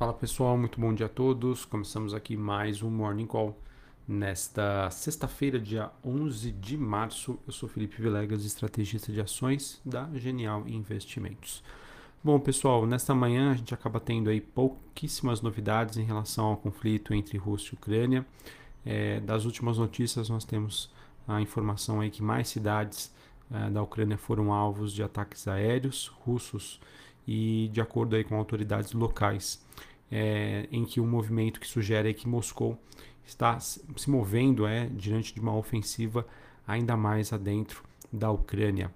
Fala pessoal, muito bom dia a todos. Começamos aqui mais um Morning Call nesta sexta-feira, dia 11 de março. Eu sou Felipe Vilegas, estrategista de ações da Genial Investimentos. Bom pessoal, nesta manhã a gente acaba tendo aí pouquíssimas novidades em relação ao conflito entre Rússia e Ucrânia. É, das últimas notícias nós temos a informação aí que mais cidades é, da Ucrânia foram alvos de ataques aéreos russos e de acordo aí com autoridades locais é, em que o um movimento que sugere que Moscou está se movendo é, diante de uma ofensiva ainda mais adentro da Ucrânia.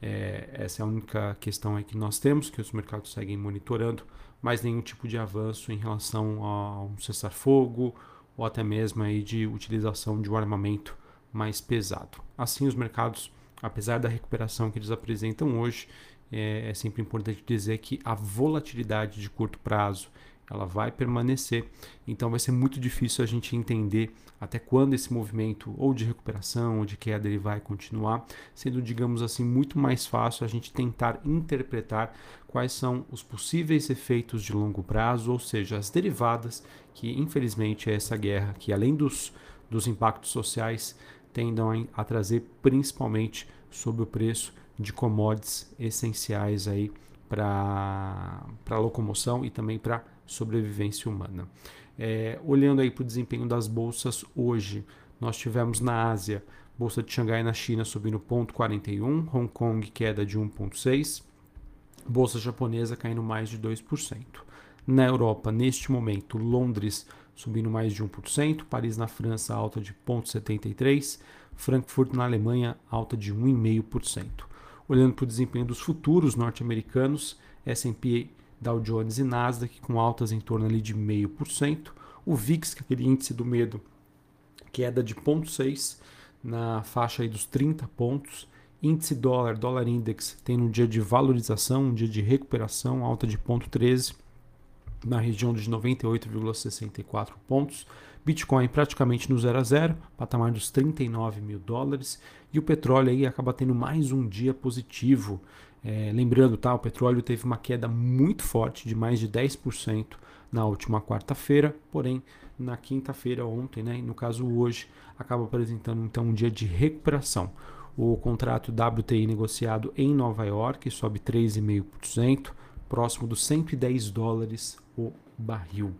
É, essa é a única questão aí que nós temos, que os mercados seguem monitorando, mas nenhum tipo de avanço em relação a um cessar-fogo ou até mesmo aí de utilização de um armamento mais pesado. Assim, os mercados, apesar da recuperação que eles apresentam hoje, é, é sempre importante dizer que a volatilidade de curto prazo ela vai permanecer. Então vai ser muito difícil a gente entender até quando esse movimento ou de recuperação ou de queda ele vai continuar, sendo, digamos assim, muito mais fácil a gente tentar interpretar quais são os possíveis efeitos de longo prazo, ou seja, as derivadas que infelizmente é essa guerra que além dos, dos impactos sociais tendam a, trazer principalmente sobre o preço de commodities essenciais aí para a locomoção e também para sobrevivência humana. É, olhando aí para o desempenho das bolsas hoje, nós tivemos na Ásia, bolsa de Xangai na China subindo 0,41, Hong Kong queda de 1,6, bolsa japonesa caindo mais de 2%. Na Europa, neste momento, Londres subindo mais de 1%, Paris na França alta de 0,73%, Frankfurt na Alemanha alta de 1,5%. Olhando para o desempenho dos futuros norte-americanos, S&P Dow Jones e Nasdaq com altas em torno ali de 0,5%. O VIX, que é aquele índice do medo, queda de 0,6% na faixa aí dos 30 pontos. Índice dólar, dólar index, tem um dia de valorização, um dia de recuperação, alta de 0,13% na região de 98,64 pontos. Bitcoin praticamente no 0 a 0, patamar dos 39 mil dólares. E o petróleo aí acaba tendo mais um dia positivo. É, lembrando, tá, o petróleo teve uma queda muito forte de mais de 10% na última quarta-feira, porém na quinta-feira ontem, né, no caso hoje, acaba apresentando então um dia de recuperação. O contrato WTI negociado em Nova York sobe 3,5%, próximo dos 110 dólares o barril.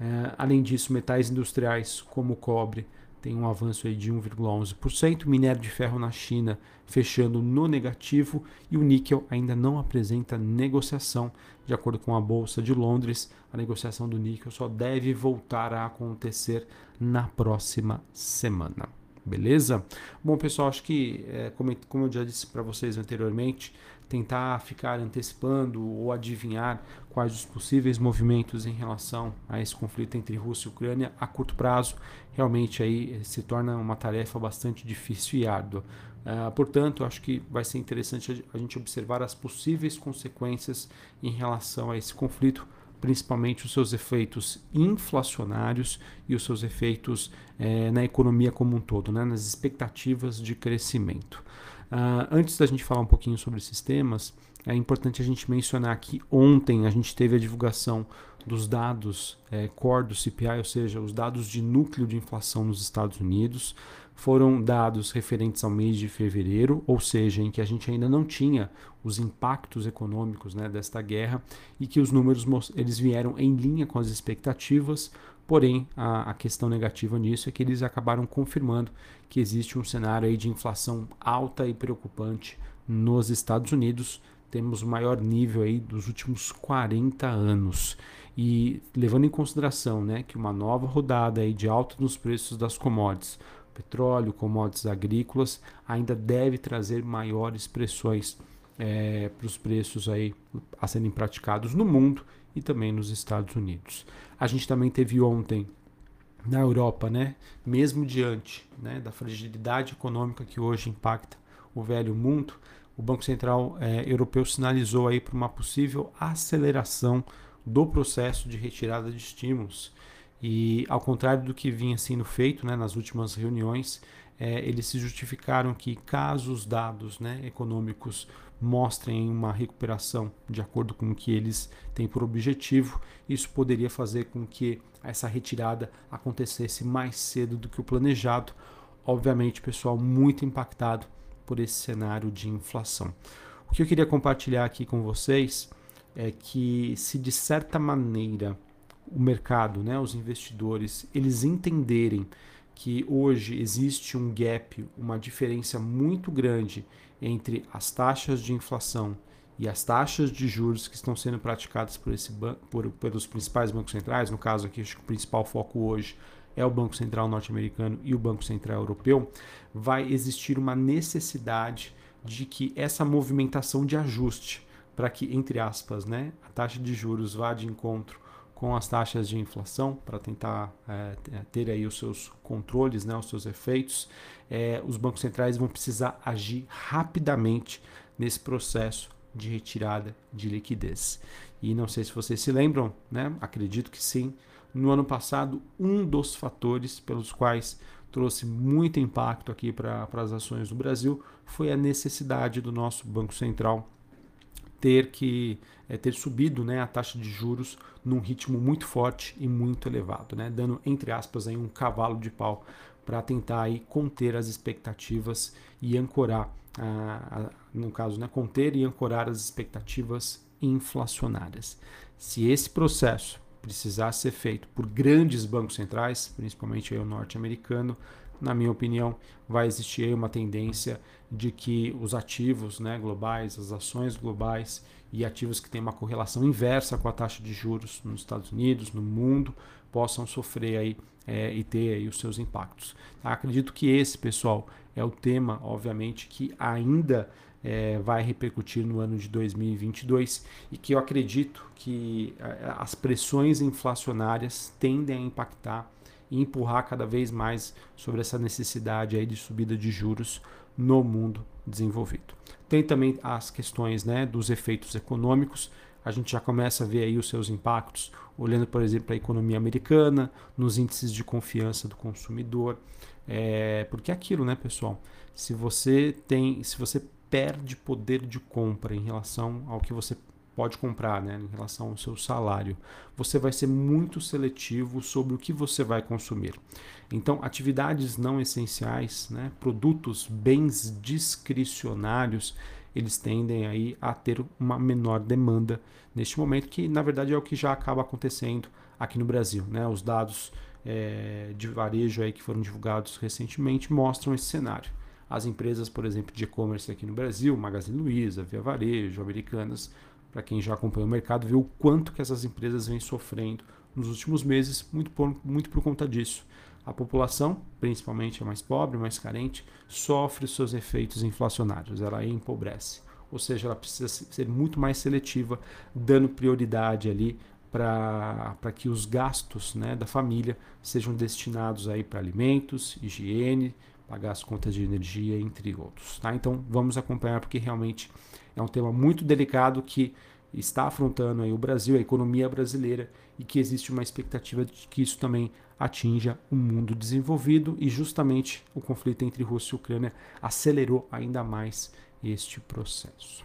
É, além disso, metais industriais como o cobre tem um avanço aí de 1,11%, minério de ferro na China fechando no negativo e o níquel ainda não apresenta negociação. De acordo com a Bolsa de Londres, a negociação do níquel só deve voltar a acontecer na próxima semana. Beleza? Bom, pessoal, acho que, é, como, como eu já disse para vocês anteriormente, tentar ficar antecipando ou adivinhar quais os possíveis movimentos em relação a esse conflito entre Rússia e Ucrânia a curto prazo realmente aí se torna uma tarefa bastante difícil e árdua. Uh, portanto, acho que vai ser interessante a gente observar as possíveis consequências em relação a esse conflito principalmente os seus efeitos inflacionários e os seus efeitos é, na economia como um todo, né, nas expectativas de crescimento. Uh, antes da gente falar um pouquinho sobre esses temas, é importante a gente mencionar que ontem a gente teve a divulgação dos dados é, core do CPI, ou seja, os dados de núcleo de inflação nos Estados Unidos foram dados referentes ao mês de fevereiro, ou seja, em que a gente ainda não tinha os impactos econômicos né, desta guerra e que os números eles vieram em linha com as expectativas, porém a, a questão negativa nisso é que eles acabaram confirmando que existe um cenário aí de inflação alta e preocupante nos Estados Unidos, temos o maior nível aí dos últimos 40 anos. E levando em consideração né, que uma nova rodada aí de alta nos preços das commodities petróleo, commodities agrícolas, ainda deve trazer maiores pressões é, para os preços aí a serem praticados no mundo e também nos Estados Unidos. A gente também teve ontem na Europa, né, mesmo diante né, da fragilidade econômica que hoje impacta o velho mundo, o Banco Central é, Europeu sinalizou aí para uma possível aceleração do processo de retirada de estímulos. E ao contrário do que vinha sendo feito né, nas últimas reuniões, é, eles se justificaram que caso os dados né, econômicos mostrem uma recuperação de acordo com o que eles têm por objetivo. Isso poderia fazer com que essa retirada acontecesse mais cedo do que o planejado. Obviamente, pessoal, muito impactado por esse cenário de inflação. O que eu queria compartilhar aqui com vocês é que, se de certa maneira o mercado, né, os investidores, eles entenderem que hoje existe um gap, uma diferença muito grande entre as taxas de inflação e as taxas de juros que estão sendo praticadas por esse por, pelos principais bancos centrais, no caso aqui, acho que o principal foco hoje é o Banco Central norte-americano e o Banco Central europeu, vai existir uma necessidade de que essa movimentação de ajuste para que, entre aspas, né, a taxa de juros vá de encontro com as taxas de inflação para tentar é, ter aí os seus controles, né, os seus efeitos, é, os bancos centrais vão precisar agir rapidamente nesse processo de retirada de liquidez. E não sei se vocês se lembram, né? Acredito que sim. No ano passado, um dos fatores pelos quais trouxe muito impacto aqui para as ações do Brasil foi a necessidade do nosso Banco Central ter que é, ter subido né, a taxa de juros num ritmo muito forte e muito elevado, né, dando entre aspas aí um cavalo de pau para tentar aí conter as expectativas e ancorar, a, a, no caso, né, conter e ancorar as expectativas inflacionárias. Se esse processo precisar ser feito por grandes bancos centrais, principalmente o norte-americano, na minha opinião, vai existir uma tendência de que os ativos né, globais, as ações globais e ativos que têm uma correlação inversa com a taxa de juros nos Estados Unidos, no mundo, possam sofrer aí é, e ter aí os seus impactos. Acredito que esse, pessoal, é o tema, obviamente, que ainda é, vai repercutir no ano de 2022 e que eu acredito que é, as pressões inflacionárias tendem a impactar e empurrar cada vez mais sobre essa necessidade aí de subida de juros no mundo desenvolvido. Tem também as questões né, dos efeitos econômicos. A gente já começa a ver aí os seus impactos, olhando, por exemplo, a economia americana, nos índices de confiança do consumidor. É, porque é aquilo, né, pessoal? Se você tem, se você perde poder de compra em relação ao que você pode comprar né, em relação ao seu salário. Você vai ser muito seletivo sobre o que você vai consumir. Então, atividades não essenciais, né, produtos, bens discricionários, eles tendem aí a ter uma menor demanda neste momento, que na verdade é o que já acaba acontecendo aqui no Brasil. Né? Os dados é, de varejo aí que foram divulgados recentemente mostram esse cenário. As empresas, por exemplo, de e-commerce aqui no Brasil, Magazine Luiza, Via Varejo, Americanas, para quem já acompanha o mercado, ver o quanto que essas empresas vêm sofrendo nos últimos meses, muito por, muito por conta disso. A população, principalmente a mais pobre, mais carente, sofre os seus efeitos inflacionários, ela empobrece. Ou seja, ela precisa ser muito mais seletiva, dando prioridade ali para que os gastos né, da família sejam destinados aí para alimentos, higiene, pagar as contas de energia, entre outros. Tá? Então vamos acompanhar porque realmente é um tema muito delicado que está afrontando aí o Brasil, a economia brasileira e que existe uma expectativa de que isso também atinja o mundo desenvolvido e justamente o conflito entre Rússia e Ucrânia acelerou ainda mais este processo.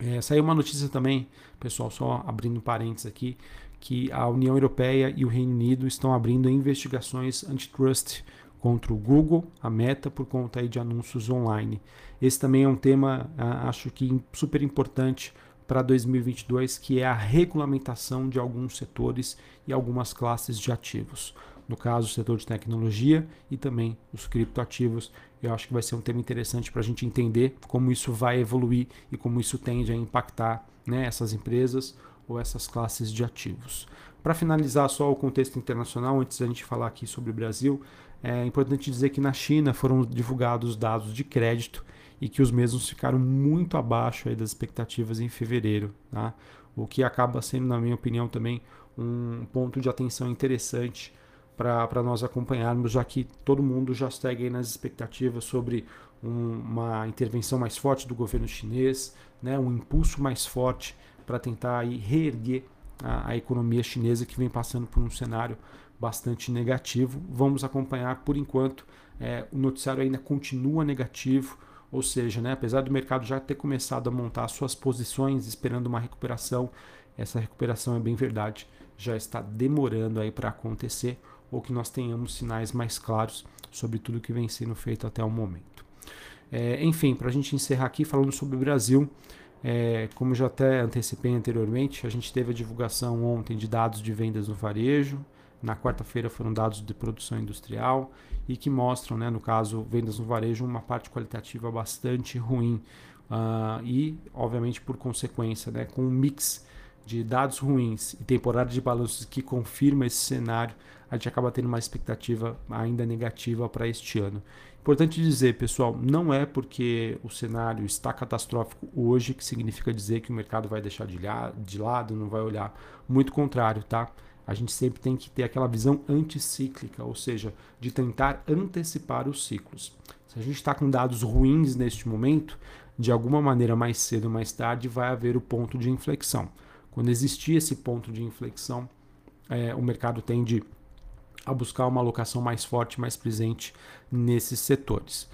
É, saiu uma notícia também, pessoal, só abrindo parênteses aqui, que a União Europeia e o Reino Unido estão abrindo investigações antitrust contra o Google, a Meta, por conta aí de anúncios online. Esse também é um tema, acho que super importante para 2022, que é a regulamentação de alguns setores e algumas classes de ativos. No caso, o setor de tecnologia e também os criptoativos. Eu acho que vai ser um tema interessante para a gente entender como isso vai evoluir e como isso tende a impactar né, essas empresas ou essas classes de ativos. Para finalizar só o contexto internacional, antes da gente falar aqui sobre o Brasil, é importante dizer que na China foram divulgados dados de crédito e que os mesmos ficaram muito abaixo das expectativas em fevereiro, tá? o que acaba sendo, na minha opinião, também um ponto de atenção interessante para nós acompanharmos, já que todo mundo já segue nas expectativas sobre um, uma intervenção mais forte do governo chinês, né, um impulso mais forte para tentar aí reerguer a, a economia chinesa que vem passando por um cenário bastante negativo. Vamos acompanhar por enquanto. É, o noticiário ainda continua negativo. Ou seja, né, apesar do mercado já ter começado a montar suas posições esperando uma recuperação, essa recuperação é bem verdade, já está demorando aí para acontecer ou que nós tenhamos sinais mais claros sobre tudo que vem sendo feito até o momento. É, enfim, para a gente encerrar aqui falando sobre o Brasil, é, como já até antecipei anteriormente, a gente teve a divulgação ontem de dados de vendas no varejo, na quarta-feira foram dados de produção industrial e que mostram, né, no caso, vendas no varejo, uma parte qualitativa bastante ruim. Uh, e, obviamente, por consequência, né, com um mix de dados ruins e temporada de balanços que confirma esse cenário, a gente acaba tendo uma expectativa ainda negativa para este ano. Importante dizer, pessoal, não é porque o cenário está catastrófico hoje que significa dizer que o mercado vai deixar de lado, não vai olhar. Muito contrário, tá? A gente sempre tem que ter aquela visão anticíclica, ou seja, de tentar antecipar os ciclos. Se a gente está com dados ruins neste momento, de alguma maneira mais cedo ou mais tarde vai haver o ponto de inflexão. Quando existir esse ponto de inflexão, é, o mercado tende a buscar uma alocação mais forte, mais presente nesses setores.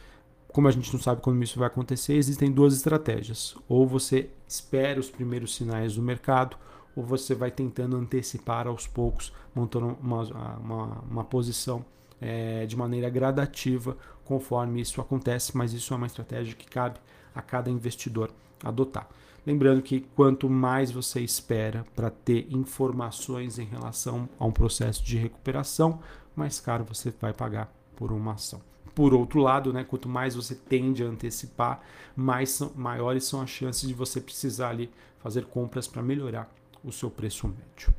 Como a gente não sabe quando isso vai acontecer, existem duas estratégias. Ou você espera os primeiros sinais do mercado, ou você vai tentando antecipar aos poucos, montando uma, uma, uma posição é, de maneira gradativa conforme isso acontece, mas isso é uma estratégia que cabe a cada investidor adotar. Lembrando que quanto mais você espera para ter informações em relação a um processo de recuperação, mais caro você vai pagar por uma ação. Por outro lado, né, quanto mais você tende a antecipar, mais são, maiores são as chances de você precisar ali fazer compras para melhorar o seu preço médio.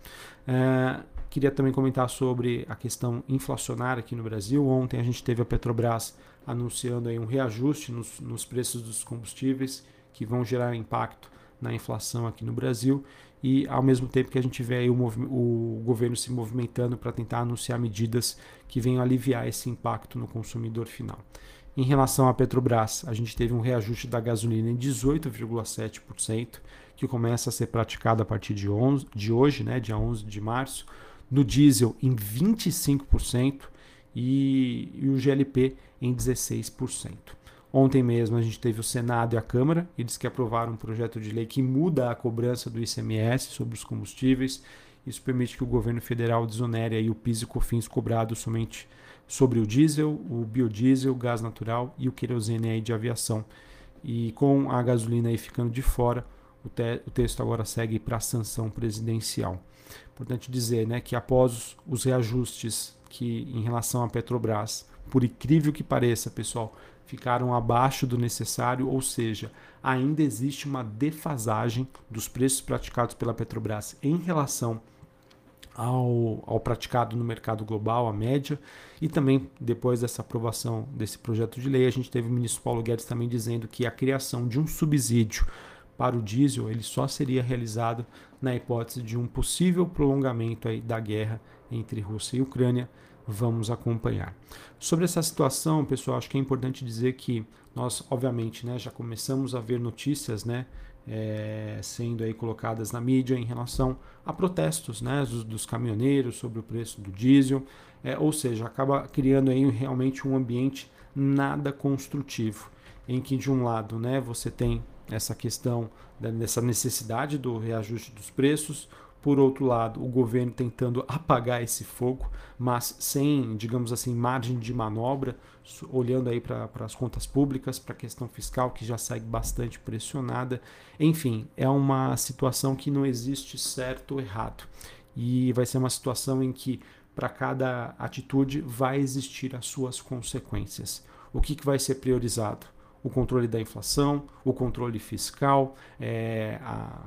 É, queria também comentar sobre a questão inflacionária aqui no Brasil. Ontem a gente teve a Petrobras anunciando aí um reajuste nos, nos preços dos combustíveis que vão gerar impacto na inflação aqui no Brasil e ao mesmo tempo que a gente vê aí o, o governo se movimentando para tentar anunciar medidas que venham aliviar esse impacto no consumidor final. Em relação à Petrobras, a gente teve um reajuste da gasolina em 18,7%, que começa a ser praticado a partir de, 11, de hoje, né, dia 11 de março, no diesel em 25% e, e o GLP em 16%. Ontem mesmo a gente teve o Senado e a Câmara, eles que aprovaram um projeto de lei que muda a cobrança do ICMS sobre os combustíveis. Isso permite que o governo federal desonere aí o PIS e COFINS cobrados somente sobre o diesel, o biodiesel, o gás natural e o querosene aí de aviação. E com a gasolina aí ficando de fora, o, te o texto agora segue para a sanção presidencial. Importante dizer né, que após os reajustes que em relação à Petrobras, por incrível que pareça, pessoal, ficaram abaixo do necessário, ou seja, ainda existe uma defasagem dos preços praticados pela Petrobras em relação ao, ao praticado no mercado global, a média, e também depois dessa aprovação desse projeto de lei, a gente teve o ministro Paulo Guedes também dizendo que a criação de um subsídio para o diesel ele só seria realizado na hipótese de um possível prolongamento aí da guerra entre Rússia e Ucrânia. Vamos acompanhar. Sobre essa situação, pessoal, acho que é importante dizer que nós, obviamente, né, já começamos a ver notícias, né, é, sendo aí colocadas na mídia em relação a protestos né, dos, dos caminhoneiros sobre o preço do diesel, é, ou seja, acaba criando aí realmente um ambiente nada construtivo, em que de um lado né, você tem essa questão dessa necessidade do reajuste dos preços, por outro lado, o governo tentando apagar esse fogo, mas sem, digamos assim, margem de manobra, olhando aí para as contas públicas, para a questão fiscal que já segue bastante pressionada. Enfim, é uma situação que não existe certo ou errado. E vai ser uma situação em que para cada atitude vai existir as suas consequências. O que, que vai ser priorizado? O controle da inflação, o controle fiscal, é, a,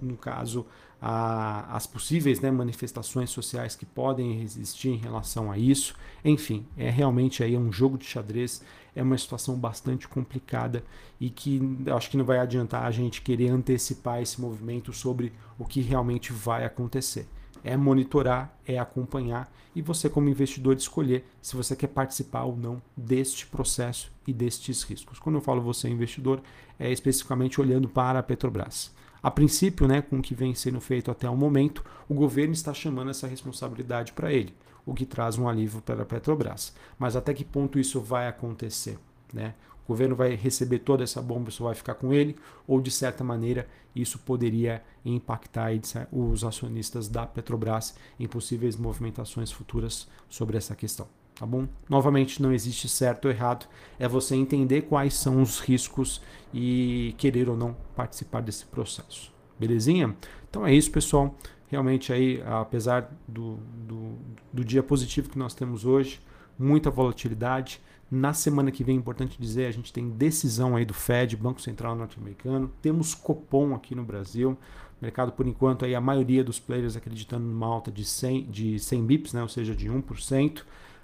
no caso, a, as possíveis né, manifestações sociais que podem existir em relação a isso. Enfim, é realmente aí um jogo de xadrez, é uma situação bastante complicada e que acho que não vai adiantar a gente querer antecipar esse movimento sobre o que realmente vai acontecer. É monitorar, é acompanhar e você, como investidor, escolher se você quer participar ou não deste processo e destes riscos. Quando eu falo você, investidor, é especificamente olhando para a Petrobras. A princípio, né, com o que vem sendo feito até o momento, o governo está chamando essa responsabilidade para ele, o que traz um alívio para a Petrobras. Mas até que ponto isso vai acontecer? Né? o governo vai receber toda essa bomba, isso vai ficar com ele, ou de certa maneira isso poderia impactar os acionistas da Petrobras em possíveis movimentações futuras sobre essa questão. Tá bom? Novamente, não existe certo ou errado, é você entender quais são os riscos e querer ou não participar desse processo. Belezinha? Então é isso, pessoal. Realmente aí, apesar do, do, do dia positivo que nós temos hoje, muita volatilidade, na semana que vem, importante dizer, a gente tem decisão aí do Fed, Banco Central Norte-Americano, temos Copom aqui no Brasil, mercado por enquanto aí a maioria dos players acreditando numa alta de 100, de 100 bips, né, ou seja, de 1%.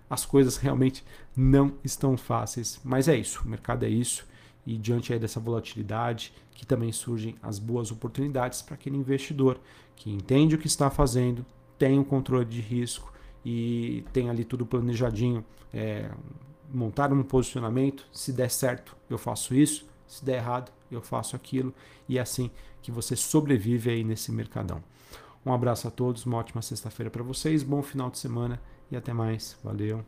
As coisas realmente não estão fáceis, mas é isso, o mercado é isso e diante aí dessa volatilidade que também surgem as boas oportunidades para aquele investidor que entende o que está fazendo, tem o controle de risco e tem ali tudo planejadinho, é, montar um posicionamento. Se der certo, eu faço isso. Se der errado, eu faço aquilo. E é assim que você sobrevive aí nesse mercadão. Um abraço a todos, uma ótima sexta-feira para vocês, bom final de semana e até mais. Valeu.